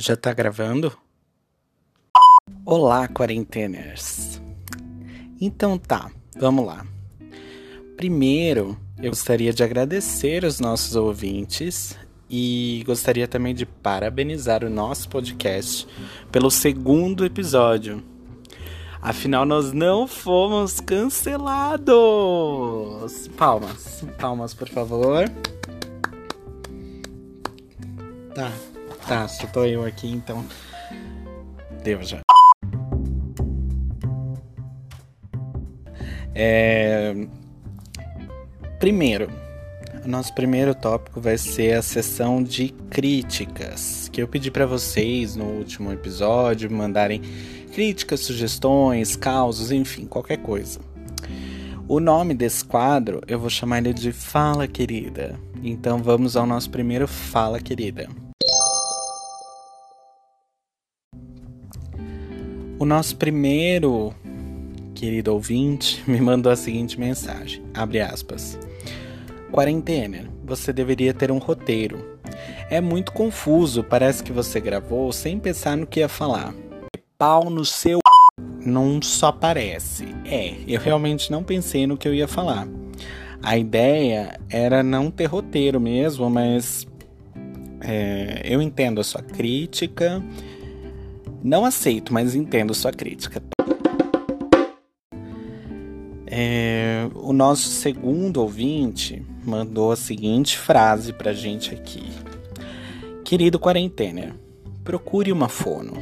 Já tá gravando? Olá, quarenteners. Então tá, vamos lá. Primeiro, eu gostaria de agradecer os nossos ouvintes e gostaria também de parabenizar o nosso podcast pelo segundo episódio. Afinal, nós não fomos cancelados! Palmas, palmas, por favor. Tá, tá, só tô eu aqui, então. Deu já. É... Primeiro, nosso primeiro tópico vai ser a sessão de críticas, que eu pedi para vocês no último episódio mandarem críticas, sugestões, causos, enfim, qualquer coisa. O nome desse quadro eu vou chamar ele de Fala Querida. Então vamos ao nosso primeiro Fala Querida. O nosso primeiro querido ouvinte me mandou a seguinte mensagem: abre aspas. Quarentena, você deveria ter um roteiro. É muito confuso, parece que você gravou sem pensar no que ia falar. Pau no seu não só parece. É, eu realmente não pensei no que eu ia falar. A ideia era não ter roteiro mesmo, mas é, eu entendo a sua crítica não aceito, mas entendo sua crítica. É, o nosso segundo ouvinte mandou a seguinte frase pra gente aqui: Querido quarentena, procure uma fono.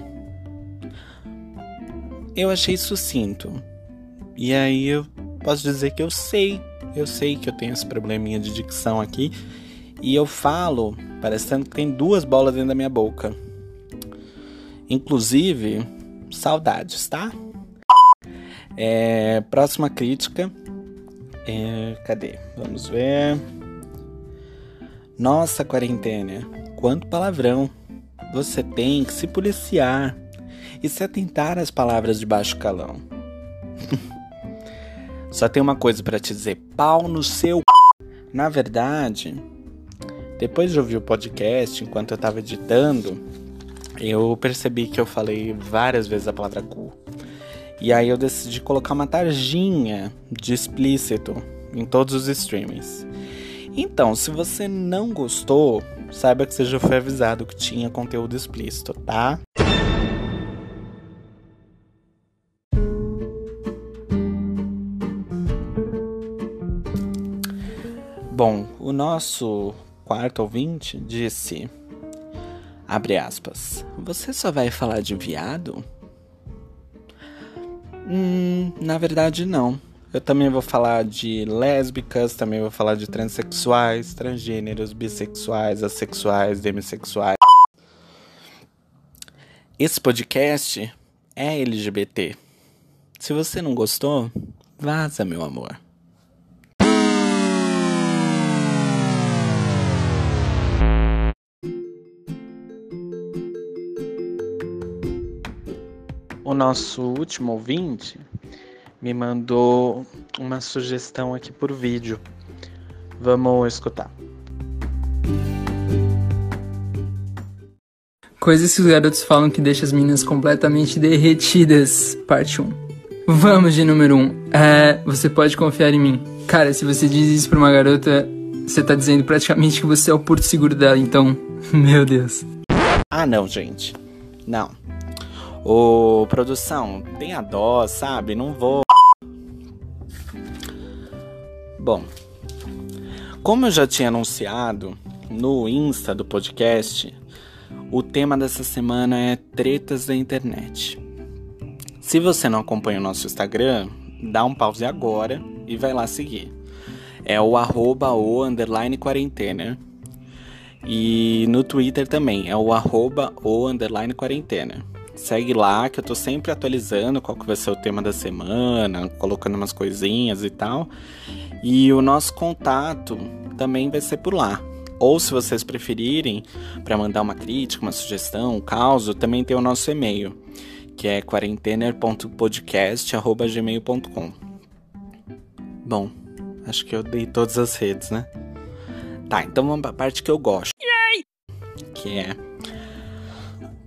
Eu achei sucinto. E aí eu posso dizer que eu sei, eu sei que eu tenho esse probleminha de dicção aqui. E eu falo parecendo que tem duas bolas dentro da minha boca. Inclusive, saudades, tá? É, próxima crítica. É, cadê? Vamos ver. Nossa, quarentena, quanto palavrão. Você tem que se policiar e se atentar às palavras de baixo calão. Só tem uma coisa para te dizer: pau no seu. Na verdade, depois de ouvir o podcast enquanto eu tava editando, eu percebi que eu falei várias vezes a palavra cu. E aí eu decidi colocar uma tarjinha de explícito em todos os streamings. Então, se você não gostou, saiba que você já foi avisado que tinha conteúdo explícito, tá? Bom, o nosso quarto ouvinte disse Abre aspas. Você só vai falar de viado? Hum, na verdade não. Eu também vou falar de lésbicas, também vou falar de transexuais, transgêneros, bissexuais, assexuais, demissexuais. Esse podcast é LGBT. Se você não gostou, vaza, meu amor. Nosso último ouvinte me mandou uma sugestão aqui por vídeo. Vamos escutar. Coisas que os garotos falam que deixa as meninas completamente derretidas. Parte 1. Vamos de número 1. É, você pode confiar em mim. Cara, se você diz isso pra uma garota, você tá dizendo praticamente que você é o porto seguro dela, então. Meu Deus. Ah, não, gente. Não. Ô, produção, tenha dó, sabe? Não vou. Bom, como eu já tinha anunciado no Insta do podcast, o tema dessa semana é tretas da internet. Se você não acompanha o nosso Instagram, dá um pause agora e vai lá seguir. É o arroba o underline quarentena. E no Twitter também, é o arroba o underline quarentena. Segue lá que eu tô sempre atualizando qual que vai ser o tema da semana, colocando umas coisinhas e tal. E o nosso contato também vai ser por lá. Ou se vocês preferirem, para mandar uma crítica, uma sugestão, um caos, também tem o nosso e-mail, que é quarentener.podcast@gmail.com. Bom, acho que eu dei todas as redes, né? Tá, então vamos pra parte que eu gosto. Que é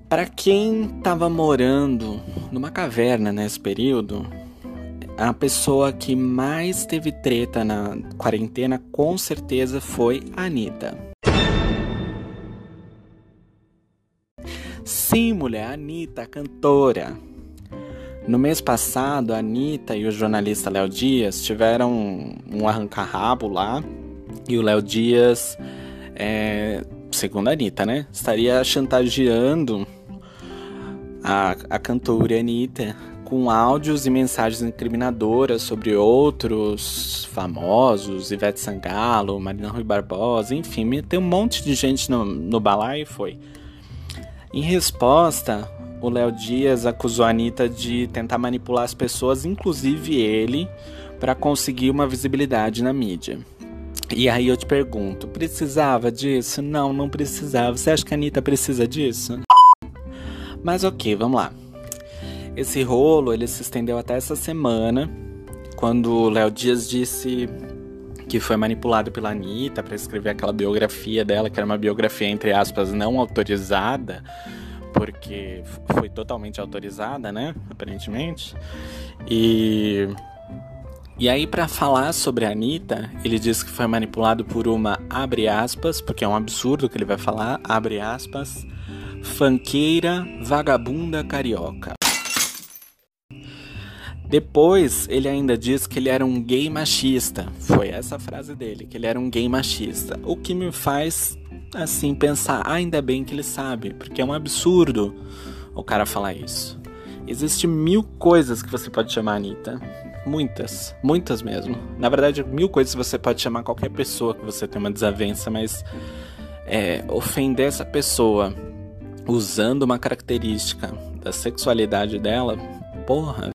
Para quem estava morando numa caverna nesse período, a pessoa que mais teve treta na quarentena com certeza foi a Anitta. Sim, mulher, Anitta, a cantora. No mês passado, a Anitta e o jornalista Léo Dias tiveram um arranca-rabo lá e o Léo Dias, é, segundo a Anitta, né, estaria chantageando a, a cantora Anitta com áudios e mensagens incriminadoras sobre outros famosos, Ivete Sangalo, Marina Rui Barbosa, enfim, tem um monte de gente no, no balaio e foi. Em resposta, o Léo Dias acusou a Anitta de tentar manipular as pessoas, inclusive ele, para conseguir uma visibilidade na mídia. E aí eu te pergunto, precisava disso? Não, não precisava. Você acha que a Anitta precisa disso? Mas ok, vamos lá. Esse rolo ele se estendeu até essa semana, quando o Léo Dias disse que foi manipulado pela Anitta para escrever aquela biografia dela, que era uma biografia, entre aspas, não autorizada, porque foi totalmente autorizada, né? Aparentemente. E. E aí, para falar sobre a Anitta, ele disse que foi manipulado por uma, abre aspas, porque é um absurdo que ele vai falar, abre aspas, fanqueira vagabunda carioca. Depois, ele ainda diz que ele era um gay machista. Foi essa frase dele, que ele era um gay machista. O que me faz, assim, pensar, ah, ainda bem que ele sabe, porque é um absurdo o cara falar isso. Existem mil coisas que você pode chamar Anitta. Muitas, muitas mesmo. Na verdade, mil coisas você pode chamar qualquer pessoa que você tem uma desavença, mas é, ofender essa pessoa usando uma característica da sexualidade dela, porra.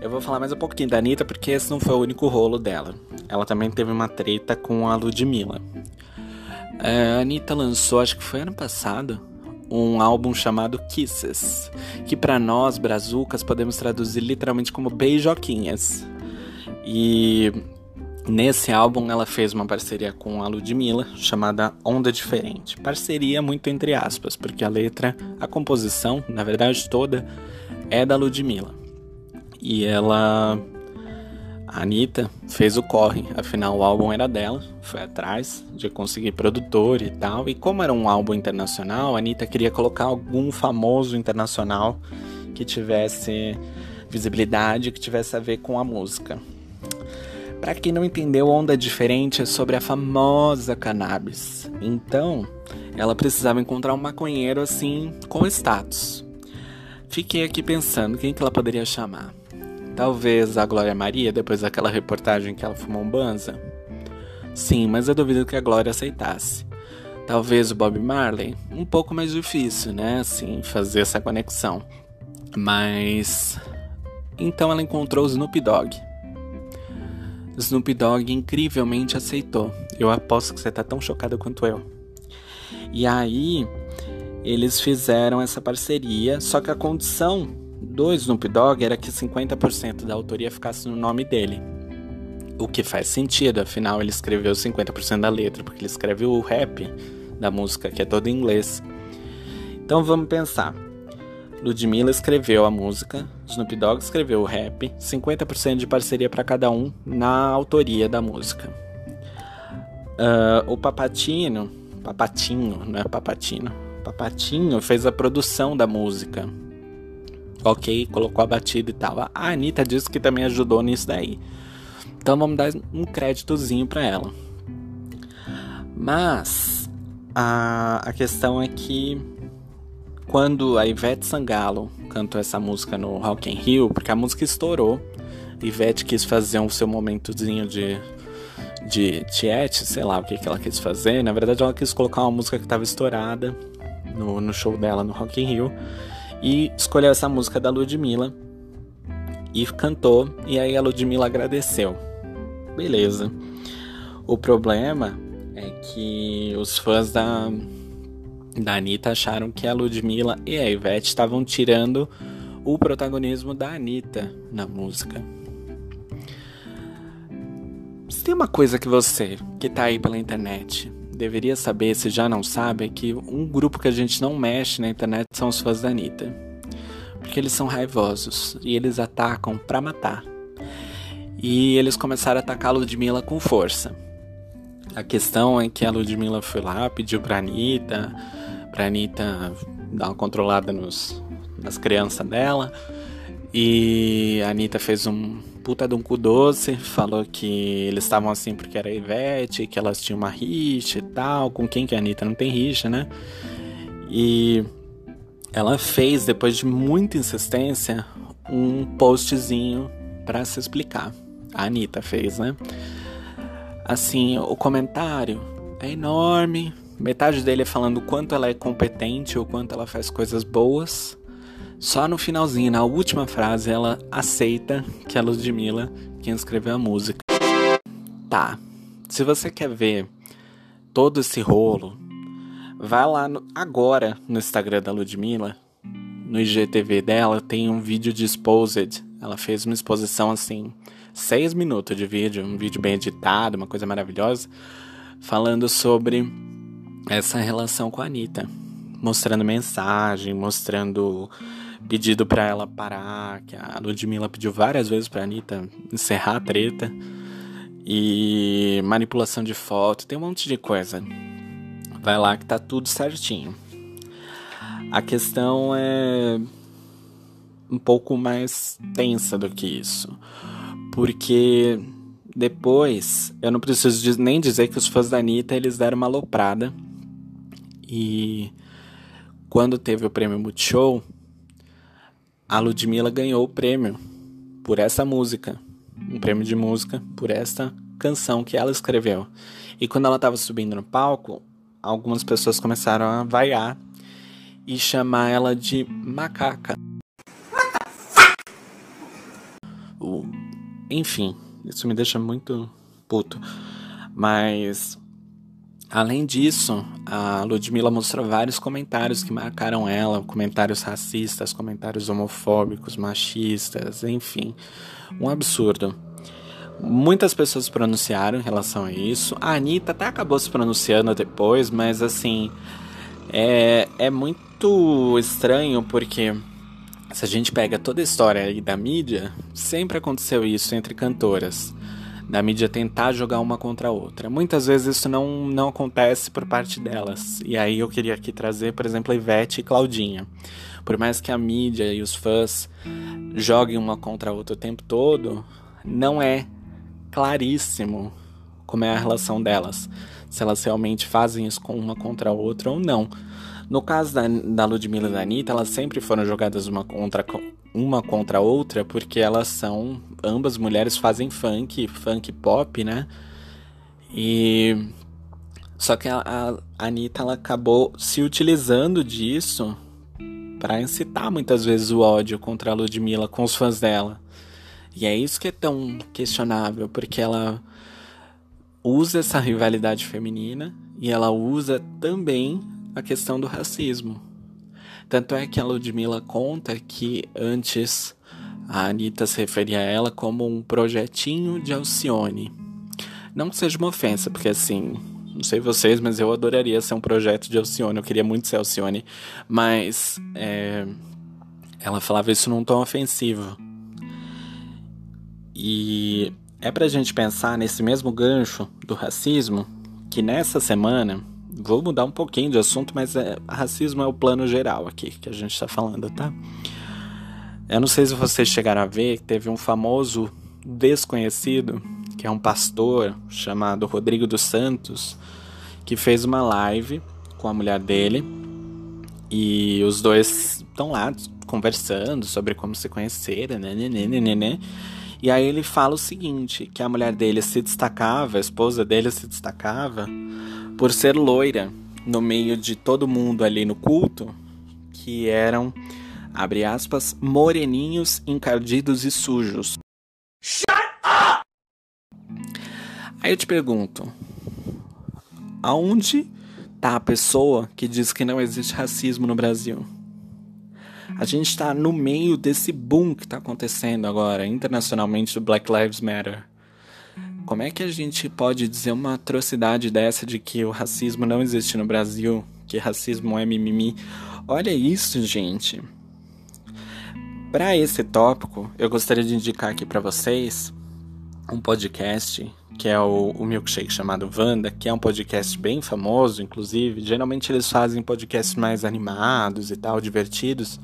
Eu vou falar mais um pouquinho da Anitta, porque esse não foi o único rolo dela. Ela também teve uma treta com a Ludmilla. É, a Anitta lançou, acho que foi ano passado, um álbum chamado Kisses, que para nós, brazucas, podemos traduzir literalmente como beijoquinhas. E nesse álbum ela fez uma parceria com a Ludmilla, chamada Onda Diferente. Parceria muito entre aspas, porque a letra, a composição, na verdade toda, é da Ludmilla. E ela. A Anitta fez o corre, afinal o álbum era dela, foi atrás de conseguir produtor e tal. E como era um álbum internacional, a Anitta queria colocar algum famoso internacional que tivesse visibilidade, que tivesse a ver com a música. Para quem não entendeu, Onda Diferente é sobre a famosa cannabis. Então, ela precisava encontrar um maconheiro assim com status. Fiquei aqui pensando quem que ela poderia chamar. Talvez a Glória Maria, depois daquela reportagem que ela fumou um banza? Sim, mas eu duvido que a Glória aceitasse. Talvez o Bob Marley? Um pouco mais difícil, né? Assim, fazer essa conexão. Mas. Então ela encontrou o Snoop Dogg. Snoop Dogg incrivelmente aceitou. Eu aposto que você tá tão chocada quanto eu. E aí, eles fizeram essa parceria, só que a condição do Snoop Dogg era que 50% da autoria ficasse no nome dele. O que faz sentido, afinal ele escreveu 50% da letra, porque ele escreve o rap da música, que é todo em inglês. Então vamos pensar. Ludmilla escreveu a música, Snoop Dogg escreveu o rap, 50% de parceria para cada um na autoria da música. Uh, o Papatino, Papatinho, não é Papatino, Papatinho fez a produção da música, ok, colocou a batida e tal. A Anitta disse que também ajudou nisso daí. Então vamos dar um créditozinho para ela. Mas a, a questão é que quando a Ivete Sangalo cantou essa música no Rock in Rio, porque a música estourou, Ivete quis fazer um seu momentozinho de de tiete, sei lá o que, que ela quis fazer. Na verdade, ela quis colocar uma música que estava estourada no, no show dela no Rock in Rio e escolheu essa música da Ludmilla e cantou, e aí a Ludmilla agradeceu. Beleza. O problema é que os fãs da, da Anitta acharam que a Ludmilla e a Ivete estavam tirando o protagonismo da Anitta na música. Se tem uma coisa que você, que tá aí pela internet, deveria saber, se já não sabe, é que um grupo que a gente não mexe na internet são os fãs da Anitta. Porque eles são raivosos e eles atacam pra matar. E eles começaram a atacar a Ludmilla com força. A questão é que a Ludmilla foi lá, pediu pra Anitta, pra Anitta dar uma controlada nos, nas crianças dela. E a Anitta fez um puta de um cu doce, falou que eles estavam assim porque era Ivete, que elas tinham uma rixa e tal. Com quem que a Anitta não tem rixa, né? E ela fez, depois de muita insistência, um postzinho para se explicar. A Anitta fez, né? Assim, o comentário é enorme. Metade dele é falando o quanto ela é competente, o quanto ela faz coisas boas. Só no finalzinho, na última frase, ela aceita que é a Ludmilla quem escreveu a música. Tá. Se você quer ver todo esse rolo, vai lá no, agora no Instagram da Ludmilla, no IGTV dela, tem um vídeo de Exposed. Ela fez uma exposição assim, seis minutos de vídeo, um vídeo bem editado, uma coisa maravilhosa, falando sobre essa relação com a Anitta. Mostrando mensagem, mostrando pedido para ela parar, que a Ludmilla pediu várias vezes pra Anitta encerrar a treta. E manipulação de foto, tem um monte de coisa. Vai lá que tá tudo certinho. A questão é um pouco mais tensa do que isso. Porque depois, eu não preciso nem dizer que os fãs da Anitta eles deram uma aloprada. E quando teve o prêmio Multishow, a Ludmilla ganhou o prêmio por essa música, um prêmio de música por esta canção que ela escreveu. E quando ela estava subindo no palco, algumas pessoas começaram a vaiar e chamar ela de macaca. Enfim, isso me deixa muito puto. Mas Além disso, a Ludmilla mostrou vários comentários que marcaram ela, comentários racistas, comentários homofóbicos, machistas, enfim, um absurdo. Muitas pessoas pronunciaram em relação a isso. A Anitta até acabou se pronunciando depois, mas assim, é, é muito estranho porque se a gente pega toda a história aí da mídia, sempre aconteceu isso entre cantoras da mídia tentar jogar uma contra a outra. Muitas vezes isso não, não acontece por parte delas. E aí eu queria aqui trazer, por exemplo, a Ivete e Claudinha. Por mais que a mídia e os fãs joguem uma contra a outra o tempo todo, não é claríssimo como é a relação delas. Se elas realmente fazem isso com uma contra a outra ou não. No caso da, da Ludmilla e da Anitta, elas sempre foram jogadas uma contra, uma contra a outra porque elas são. Ambas mulheres fazem funk, funk pop, né? E. Só que a, a Anitta ela acabou se utilizando disso para incitar muitas vezes o ódio contra a Ludmilla com os fãs dela. E é isso que é tão questionável, porque ela usa essa rivalidade feminina e ela usa também a questão do racismo. Tanto é que a Ludmilla conta que antes a Anitta se referia a ela como um projetinho de Alcione. Não que seja uma ofensa, porque assim, não sei vocês, mas eu adoraria ser um projeto de Alcione, eu queria muito ser Alcione, mas é, ela falava isso num tom ofensivo. E é pra gente pensar nesse mesmo gancho do racismo que nessa semana Vou mudar um pouquinho de assunto, mas é, racismo é o plano geral aqui que a gente está falando, tá? Eu não sei se vocês chegaram a ver que teve um famoso desconhecido, que é um pastor chamado Rodrigo dos Santos, que fez uma live com a mulher dele e os dois estão lá conversando sobre como se conheceram, né, né, né, né, né. E aí ele fala o seguinte, que a mulher dele se destacava, a esposa dele se destacava por ser loira no meio de todo mundo ali no culto, que eram, abre aspas, moreninhos, encardidos e sujos. Shut up! Aí eu te pergunto, aonde tá a pessoa que diz que não existe racismo no Brasil? A gente está no meio desse boom que está acontecendo agora internacionalmente do Black Lives Matter. Como é que a gente pode dizer uma atrocidade dessa de que o racismo não existe no Brasil, que racismo é mimimi? Olha isso, gente. Para esse tópico, eu gostaria de indicar aqui para vocês um podcast que é o, o Milkshake chamado Vanda, que é um podcast bem famoso, inclusive. Geralmente eles fazem podcasts mais animados e tal, divertidos.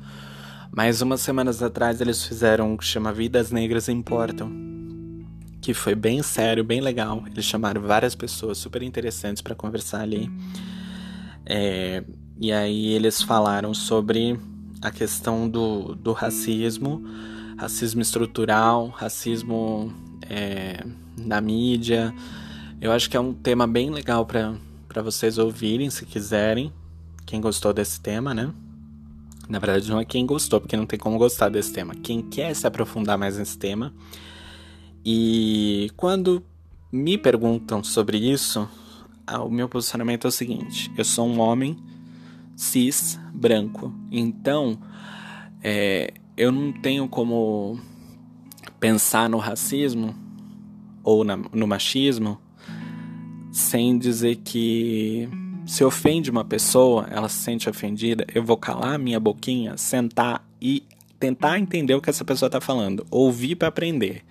Mas umas semanas atrás eles fizeram um que chama Vidas Negras Importam. Que foi bem sério, bem legal. Eles chamaram várias pessoas super interessantes para conversar ali. É, e aí eles falaram sobre a questão do, do racismo, racismo estrutural, racismo é, na mídia. Eu acho que é um tema bem legal para vocês ouvirem, se quiserem. Quem gostou desse tema, né? Na verdade, não é quem gostou, porque não tem como gostar desse tema. Quem quer se aprofundar mais nesse tema. E quando me perguntam sobre isso, o meu posicionamento é o seguinte: eu sou um homem cis branco, então é, eu não tenho como pensar no racismo ou na, no machismo sem dizer que se ofende uma pessoa, ela se sente ofendida, eu vou calar minha boquinha, sentar e tentar entender o que essa pessoa está falando, ouvir para aprender.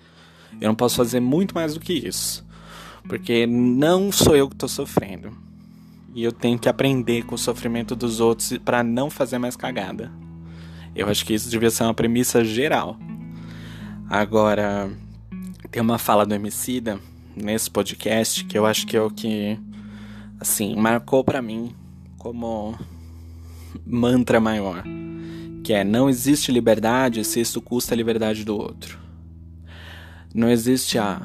Eu não posso fazer muito mais do que isso, porque não sou eu que estou sofrendo. E eu tenho que aprender com o sofrimento dos outros para não fazer mais cagada. Eu acho que isso devia ser uma premissa geral. Agora, tem uma fala do Emicida nesse podcast que eu acho que é o que assim, marcou para mim como mantra maior, que é não existe liberdade se isso custa a liberdade do outro. Não existe a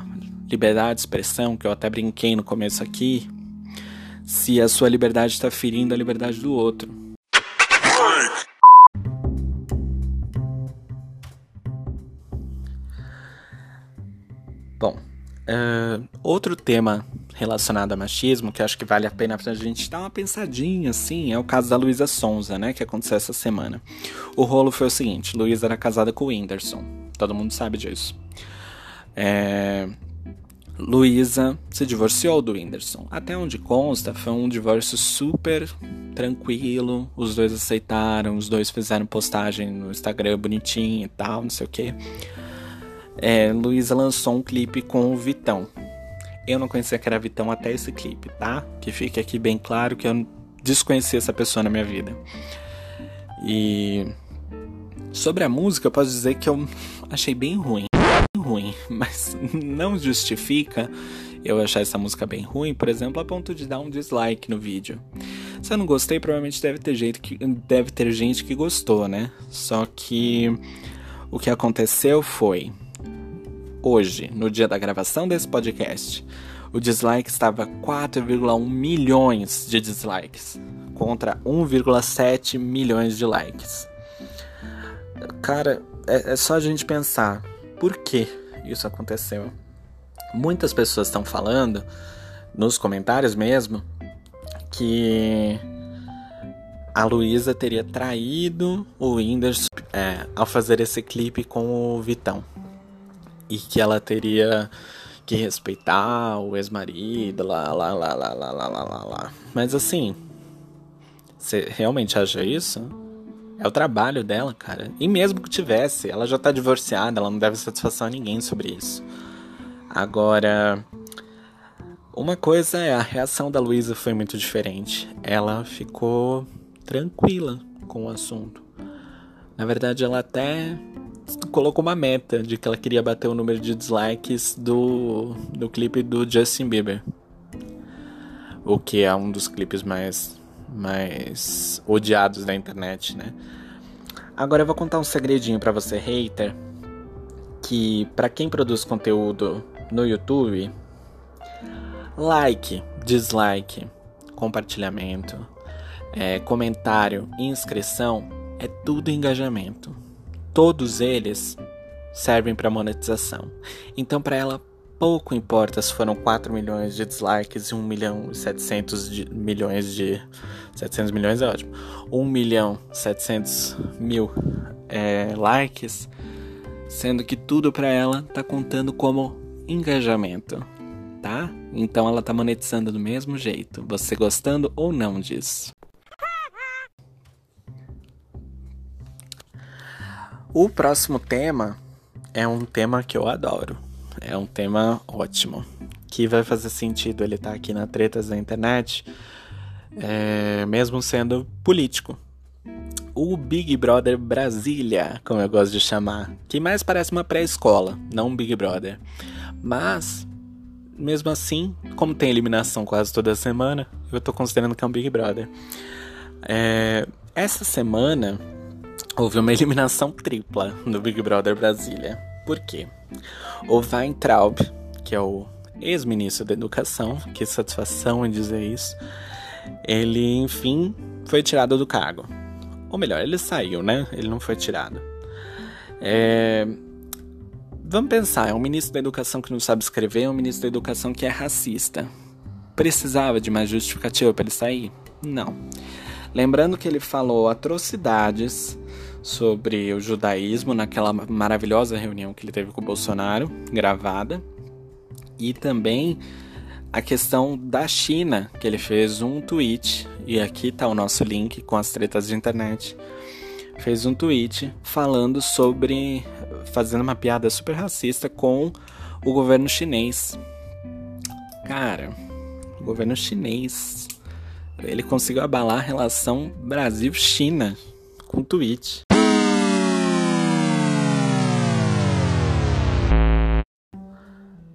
liberdade de expressão, que eu até brinquei no começo aqui, se a sua liberdade está ferindo a liberdade do outro. Bom, uh, outro tema relacionado a machismo, que acho que vale a pena pra gente dar uma pensadinha, assim, é o caso da Luísa Sonza, né, que aconteceu essa semana. O rolo foi o seguinte, Luísa era casada com o Whindersson, todo mundo sabe disso. É... Luísa se divorciou do Whindersson. Até onde consta, foi um divórcio super tranquilo, os dois aceitaram, os dois fizeram postagem no Instagram bonitinho e tal, não sei o que. É, Luísa lançou um clipe com o Vitão, eu não conhecia que era Vitão até esse clipe, tá? Que fique aqui bem claro que eu desconhecia essa pessoa na minha vida. E sobre a música, eu posso dizer que eu achei bem ruim. Ruim, mas não justifica eu achar essa música bem ruim, por exemplo, a ponto de dar um dislike no vídeo. Se eu não gostei, provavelmente deve ter, gente que, deve ter gente que gostou, né? Só que o que aconteceu foi hoje, no dia da gravação desse podcast, o dislike estava 4,1 milhões de dislikes contra 1,7 milhões de likes. Cara, é, é, só a gente pensar por que isso aconteceu. Muitas pessoas estão falando, nos comentários mesmo, que a Luísa teria traído o Whindersson é, ao fazer esse clipe com o Vitão e que ela teria que respeitar o ex-marido, lá, lá, lá, lá, lá, lá, lá, lá. Mas assim, você realmente acha isso? É o trabalho dela, cara. E mesmo que tivesse, ela já tá divorciada, ela não deve satisfação a ninguém sobre isso. Agora, uma coisa é a reação da Luísa foi muito diferente. Ela ficou tranquila com o assunto. Na verdade, ela até colocou uma meta de que ela queria bater o número de dislikes do, do clipe do Justin Bieber. O que é um dos clipes mais, mais odiados da internet, né? Agora eu vou contar um segredinho para você, hater, que para quem produz conteúdo no YouTube, like, dislike, compartilhamento, é, comentário, inscrição é tudo engajamento todos eles servem para monetização. Então, para ela, pouco importa se foram 4 milhões de dislikes e 1 milhão e 700 de, milhões de. 700 milhões é ótimo. 1 milhão 700 mil é, likes, sendo que tudo para ela tá contando como engajamento. tá? Então ela tá monetizando do mesmo jeito, você gostando ou não disso. O próximo tema é um tema que eu adoro. É um tema ótimo. Que vai fazer sentido ele estar tá aqui na Tretas da Internet, é, mesmo sendo político. O Big Brother Brasília, como eu gosto de chamar, que mais parece uma pré-escola, não um Big Brother. Mas, mesmo assim, como tem eliminação quase toda semana, eu tô considerando que é um Big Brother. É, essa semana houve uma eliminação tripla no Big Brother Brasília. Por quê? O Weintraub, que é o ex-ministro da Educação, que satisfação em dizer isso, ele, enfim, foi tirado do cargo. Ou melhor, ele saiu, né? Ele não foi tirado. É... Vamos pensar, é um ministro da Educação que não sabe escrever, é um ministro da Educação que é racista. Precisava de mais justificativa para ele sair? Não. Lembrando que ele falou atrocidades sobre o judaísmo naquela maravilhosa reunião que ele teve com o Bolsonaro, gravada, e também a questão da China, que ele fez um tweet, e aqui está o nosso link com as tretas de internet. Fez um tweet falando sobre. fazendo uma piada super racista com o governo chinês. Cara, o governo chinês. Ele conseguiu abalar a relação Brasil-China com um tweet.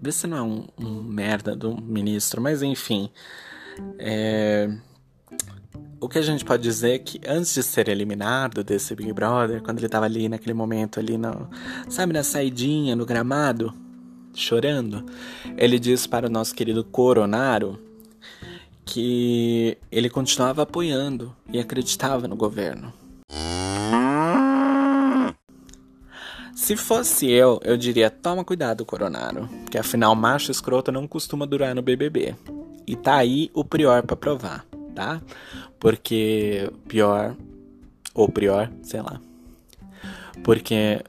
Vê se não é um, um merda do ministro, mas enfim. É... O que a gente pode dizer é que antes de ser eliminado desse Big Brother, quando ele tava ali naquele momento ali, no, sabe, na saidinha, no gramado, chorando, ele disse para o nosso querido Coronaro que ele continuava apoiando e acreditava no governo. Se fosse eu, eu diria: toma cuidado, Coronaro, que afinal macho escroto não costuma durar no BBB. E tá aí o Prior para provar, tá? Porque pior ou Prior, sei lá. Porque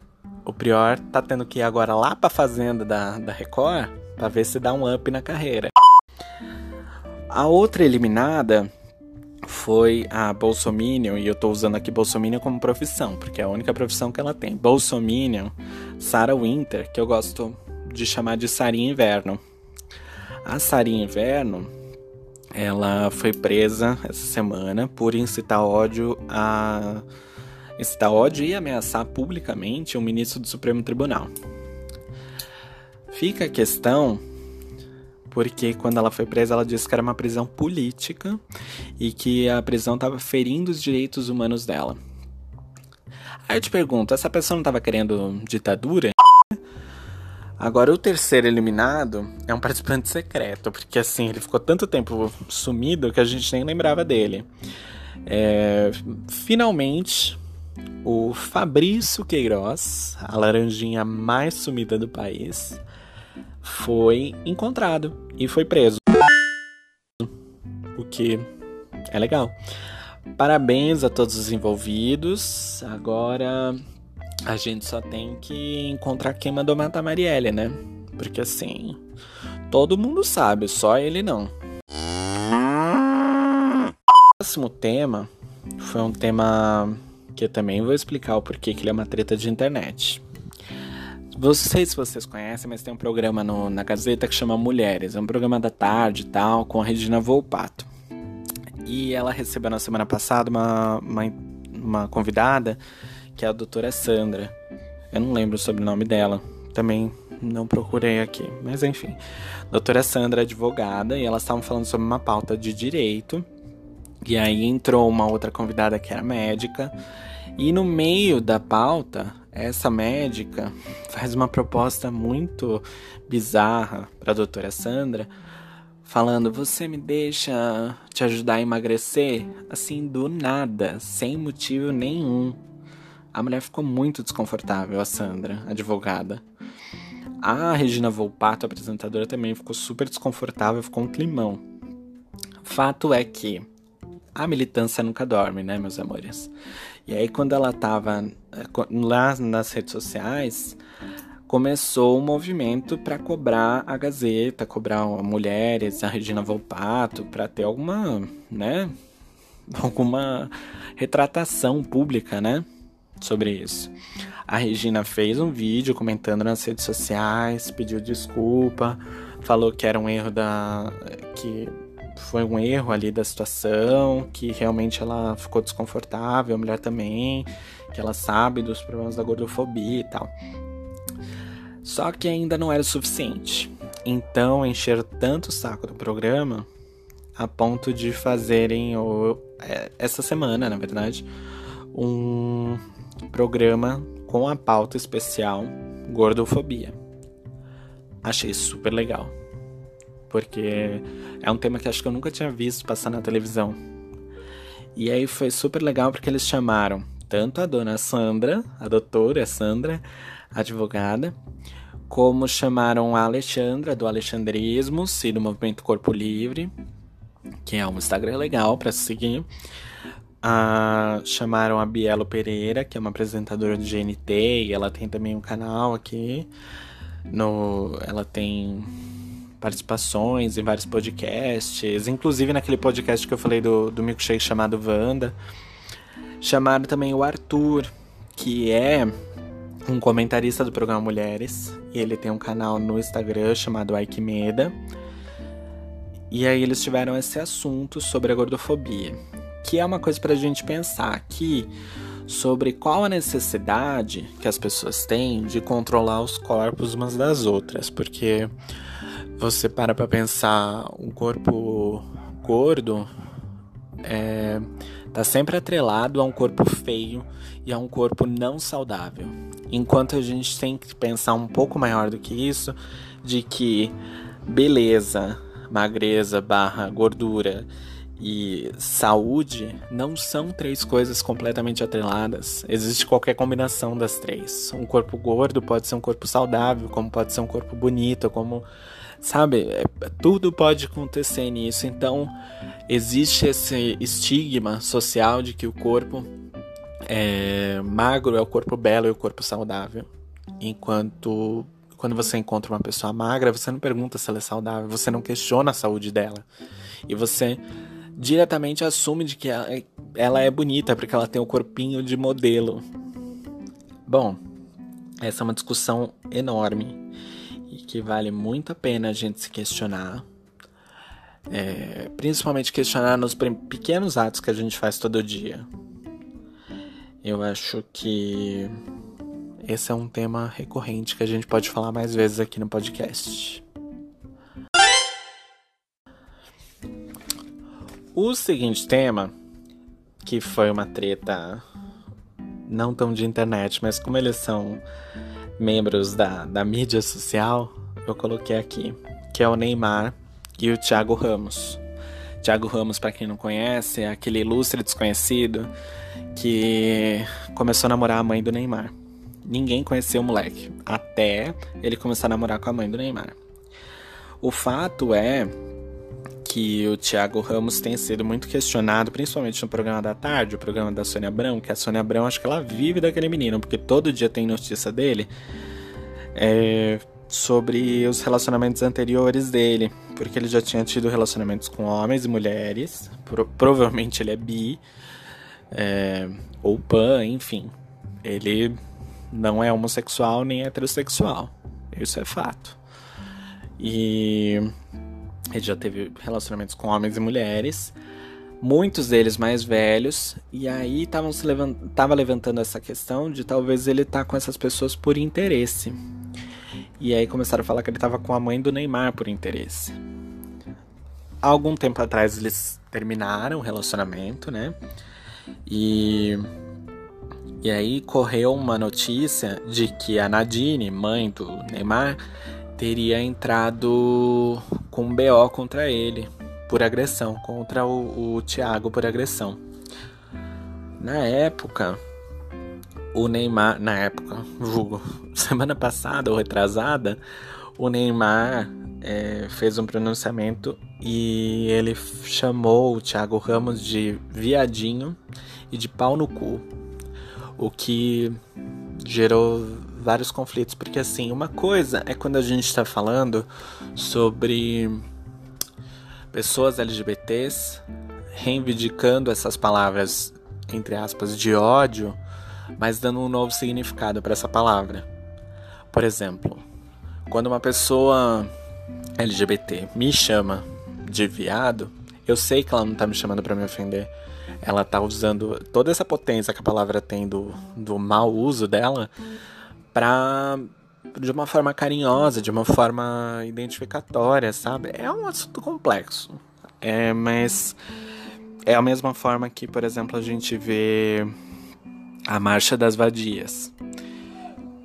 o Prior tá tendo que ir agora lá pra fazenda da, da Record pra ver se dá um up na carreira. A outra eliminada foi a Bolsominion, e eu tô usando aqui Bolsominion como profissão, porque é a única profissão que ela tem. Bolsominion, Sarah Winter, que eu gosto de chamar de Sarinha Inverno. A Sarinha Inverno, ela foi presa essa semana por incitar ódio a incitar ódio e ameaçar publicamente o ministro do Supremo Tribunal. Fica a questão porque quando ela foi presa, ela disse que era uma prisão política e que a prisão estava ferindo os direitos humanos dela. Aí eu te pergunto, essa pessoa não estava querendo ditadura? Agora, o terceiro eliminado é um participante secreto, porque assim, ele ficou tanto tempo sumido que a gente nem lembrava dele. É, finalmente, o Fabrício Queiroz, a laranjinha mais sumida do país, foi encontrado e foi preso. O que é legal. Parabéns a todos os envolvidos. Agora a gente só tem que encontrar quem mandou matar a Marielle, né? Porque assim, todo mundo sabe, só ele não. O próximo tema foi um tema que eu também vou explicar o porquê que ele é uma treta de internet. Não sei se vocês conhecem, mas tem um programa no, na Gazeta que chama Mulheres. É um programa da tarde e tal, com a Regina Volpato. E ela recebeu na semana passada uma, uma, uma convidada, que é a doutora Sandra. Eu não lembro o sobrenome dela. Também não procurei aqui, mas enfim. Doutora Sandra é advogada e elas estavam falando sobre uma pauta de direito. E aí entrou uma outra convidada que era médica. E no meio da pauta, essa médica faz uma proposta muito bizarra para a doutora Sandra, falando: Você me deixa te ajudar a emagrecer? Assim, do nada, sem motivo nenhum. A mulher ficou muito desconfortável, a Sandra, advogada. A Regina Volpato, apresentadora, também ficou super desconfortável, ficou um climão. Fato é que a militância nunca dorme, né, meus amores? E aí, quando ela tava lá nas redes sociais, começou um movimento para cobrar a Gazeta, cobrar mulheres, a Regina Volpato, para ter alguma, né, alguma retratação pública, né, sobre isso. A Regina fez um vídeo comentando nas redes sociais, pediu desculpa, falou que era um erro da que foi um erro ali da situação, que realmente ela ficou desconfortável, a mulher também, que ela sabe dos problemas da gordofobia e tal. Só que ainda não era o suficiente. Então encheram tanto o saco do programa a ponto de fazerem o, é, essa semana, na verdade, um programa com a pauta especial gordofobia. Achei super legal. Porque é um tema que acho que eu nunca tinha visto passar na televisão. E aí foi super legal porque eles chamaram tanto a dona Sandra, a doutora Sandra, advogada, como chamaram a Alexandra do Alexandrismo e do Movimento Corpo Livre, que é um Instagram legal para seguir. Ah, chamaram a Bielo Pereira, que é uma apresentadora do GNT, e ela tem também um canal aqui. No, ela tem participações em vários podcasts, inclusive naquele podcast que eu falei do, do milkshake chamado Wanda. Chamaram também o Arthur, que é um comentarista do programa Mulheres, e ele tem um canal no Instagram chamado Aikimeda. E aí eles tiveram esse assunto sobre a gordofobia, que é uma coisa para a gente pensar aqui sobre qual a necessidade que as pessoas têm de controlar os corpos umas das outras, porque você para para pensar um corpo gordo é, tá sempre atrelado a um corpo feio e a um corpo não saudável. Enquanto a gente tem que pensar um pouco maior do que isso, de que beleza, magreza barra gordura e saúde não são três coisas completamente atreladas. Existe qualquer combinação das três. Um corpo gordo pode ser um corpo saudável, como pode ser um corpo bonito, como sabe, é, tudo pode acontecer nisso. Então, existe esse estigma social de que o corpo é, magro é o corpo belo e o corpo saudável. Enquanto quando você encontra uma pessoa magra, você não pergunta se ela é saudável, você não questiona a saúde dela. E você diretamente assume de que ela, é, ela é bonita porque ela tem o um corpinho de modelo. Bom, essa é uma discussão enorme e que vale muito a pena a gente se questionar. É, principalmente questionar nos pequenos atos que a gente faz todo dia. Eu acho que esse é um tema recorrente que a gente pode falar mais vezes aqui no podcast. O seguinte tema, que foi uma treta não tão de internet, mas como eles são membros da, da mídia social, eu coloquei aqui, que é o Neymar e o Thiago Ramos. Thiago Ramos, para quem não conhece, é aquele ilustre desconhecido que começou a namorar a mãe do Neymar. Ninguém conheceu o moleque, até ele começar a namorar com a mãe do Neymar. O fato é que o Thiago Ramos tem sido muito questionado, principalmente no programa da tarde, o programa da Sônia Abrão, que a Sônia Abrão acho que ela vive daquele menino, porque todo dia tem notícia dele é, sobre os relacionamentos anteriores dele, porque ele já tinha tido relacionamentos com homens e mulheres, pro, provavelmente ele é bi, é, ou pan, enfim. Ele não é homossexual nem heterossexual, isso é fato. E ele já teve relacionamentos com homens e mulheres, muitos deles mais velhos, e aí estavam se levant... tava levantando essa questão de talvez ele tá com essas pessoas por interesse. E aí começaram a falar que ele estava com a mãe do Neymar por interesse. Há algum tempo atrás eles terminaram o relacionamento, né? E e aí correu uma notícia de que a Nadine, mãe do Neymar, teria entrado com um BO contra ele por agressão, contra o, o Thiago por agressão. Na época, o Neymar, na época, julgo, semana passada ou retrasada, o Neymar é, fez um pronunciamento e ele chamou o Thiago Ramos de viadinho e de pau no cu. O que gerou vários conflitos, porque assim, uma coisa é quando a gente está falando sobre pessoas LGBTs reivindicando essas palavras, entre aspas, de ódio, mas dando um novo significado para essa palavra. Por exemplo, quando uma pessoa LGBT me chama de viado, eu sei que ela não tá me chamando para me ofender. Ela tá usando toda essa potência que a palavra tem do, do mau uso dela pra. de uma forma carinhosa, de uma forma identificatória, sabe? É um assunto complexo. É, mas é a mesma forma que, por exemplo, a gente vê a Marcha das Vadias.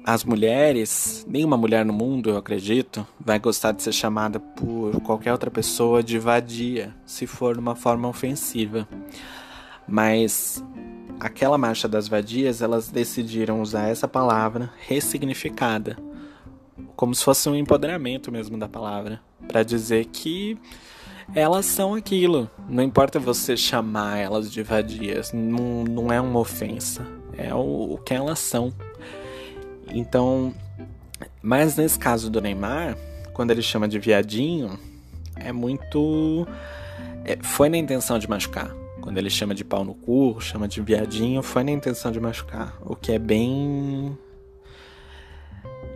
As mulheres, nenhuma mulher no mundo, eu acredito, vai gostar de ser chamada por qualquer outra pessoa de vadia, se for de uma forma ofensiva. Mas aquela marcha das vadias, elas decidiram usar essa palavra ressignificada, como se fosse um empoderamento mesmo da palavra, para dizer que elas são aquilo. Não importa você chamar elas de vadias, não, não é uma ofensa, é o, o que elas são. Então, mas nesse caso do Neymar, quando ele chama de viadinho, é muito. É, foi na intenção de machucar. Quando ele chama de pau no cu, chama de viadinho, foi na intenção de machucar. O que é bem.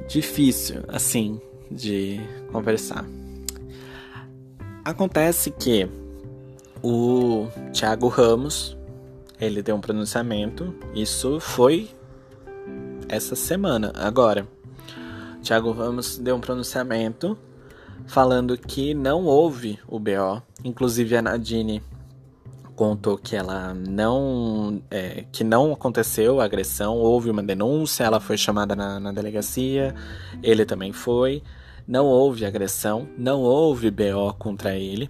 difícil, assim, de conversar. Acontece que o Thiago Ramos, ele deu um pronunciamento, isso foi essa semana. Agora, Thiago Ramos deu um pronunciamento falando que não houve o BO. Inclusive a Nadine contou que ela não é, que não aconteceu a agressão, houve uma denúncia, ela foi chamada na, na delegacia, ele também foi. Não houve agressão, não houve BO contra ele.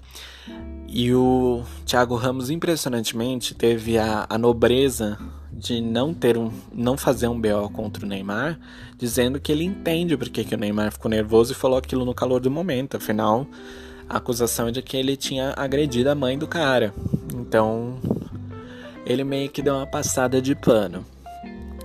E o Thiago Ramos, impressionantemente, teve a, a nobreza de não ter um, não fazer um BO contra o Neymar, dizendo que ele entende porque que o Neymar ficou nervoso e falou aquilo no calor do momento. Afinal, a acusação é de que ele tinha agredido a mãe do cara. Então, ele meio que deu uma passada de pano.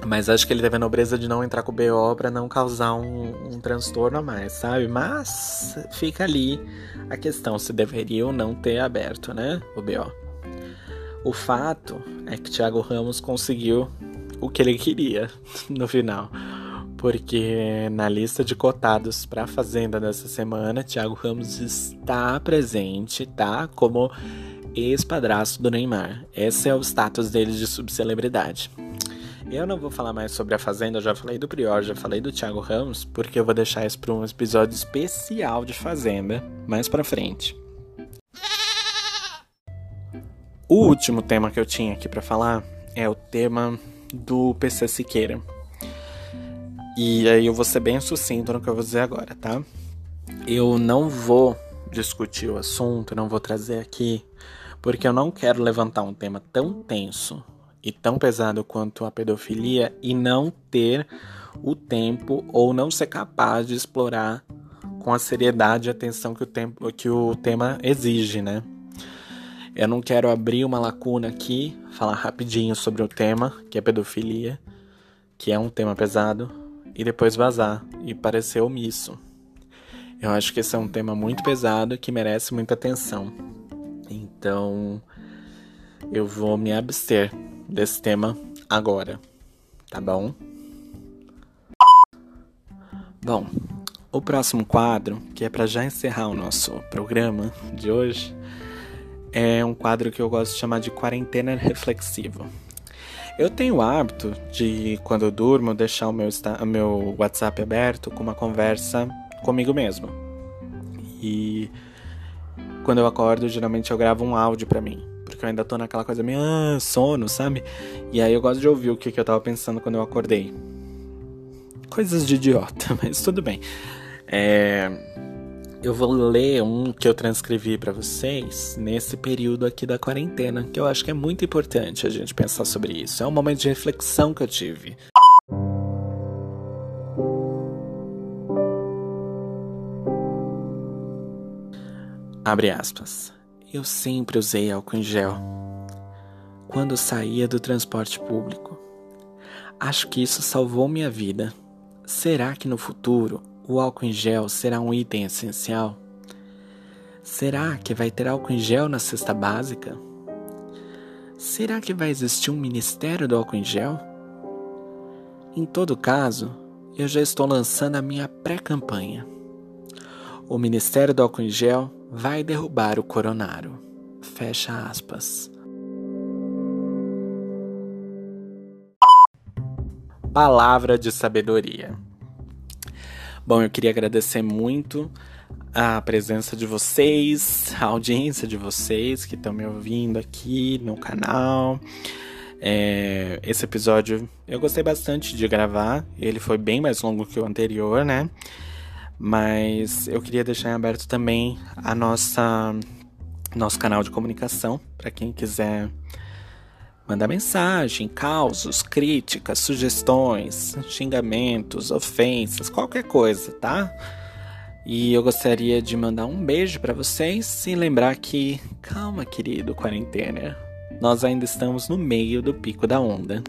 Mas acho que ele teve a nobreza de não entrar com o BO pra não causar um, um transtorno a mais, sabe? Mas fica ali a questão se deveria ou não ter aberto, né? O BO. O fato é que Thiago Ramos conseguiu o que ele queria no final. Porque na lista de cotados para a Fazenda dessa semana, Thiago Ramos está presente, tá? Como ex-padrasto do Neymar. Esse é o status dele de subcelebridade. Eu não vou falar mais sobre a Fazenda, eu já falei do Prior, já falei do Thiago Ramos, porque eu vou deixar isso para um episódio especial de Fazenda mais para frente. O último tema que eu tinha aqui para falar é o tema do PC Siqueira. E aí eu vou ser bem sucinto no que eu vou dizer agora, tá? Eu não vou discutir o assunto, não vou trazer aqui, porque eu não quero levantar um tema tão tenso e tão pesado quanto a pedofilia e não ter o tempo ou não ser capaz de explorar com a seriedade e atenção que o, tempo, que o tema exige, né? Eu não quero abrir uma lacuna aqui, falar rapidinho sobre o tema, que é pedofilia, que é um tema pesado, e depois vazar e parecer omisso. Eu acho que esse é um tema muito pesado que merece muita atenção. Então, eu vou me abster desse tema agora, tá bom? Bom, o próximo quadro, que é para já encerrar o nosso programa de hoje, é um quadro que eu gosto de chamar de quarentena reflexiva. Eu tenho o hábito de, quando eu durmo, deixar o meu, o meu WhatsApp aberto com uma conversa comigo mesmo. E quando eu acordo, geralmente eu gravo um áudio para mim porque eu ainda tô naquela coisa meio ah, sono, sabe? E aí eu gosto de ouvir o que, que eu tava pensando quando eu acordei. Coisas de idiota, mas tudo bem. É, eu vou ler um que eu transcrevi para vocês nesse período aqui da quarentena, que eu acho que é muito importante a gente pensar sobre isso. É um momento de reflexão que eu tive. Abre aspas. Eu sempre usei álcool em gel quando saía do transporte público. Acho que isso salvou minha vida. Será que no futuro o álcool em gel será um item essencial? Será que vai ter álcool em gel na cesta básica? Será que vai existir um ministério do álcool em gel? Em todo caso, eu já estou lançando a minha pré-campanha. O Ministério do Álcool em Gel vai derrubar o coronário. Fecha aspas. Palavra de sabedoria. Bom, eu queria agradecer muito a presença de vocês, a audiência de vocês que estão me ouvindo aqui no canal. É, esse episódio eu gostei bastante de gravar, ele foi bem mais longo que o anterior, né? Mas eu queria deixar em aberto também a nossa nosso canal de comunicação para quem quiser mandar mensagem, causos, críticas, sugestões, xingamentos, ofensas, qualquer coisa, tá? E eu gostaria de mandar um beijo para vocês e lembrar que calma, querido quarentena. Nós ainda estamos no meio do pico da onda.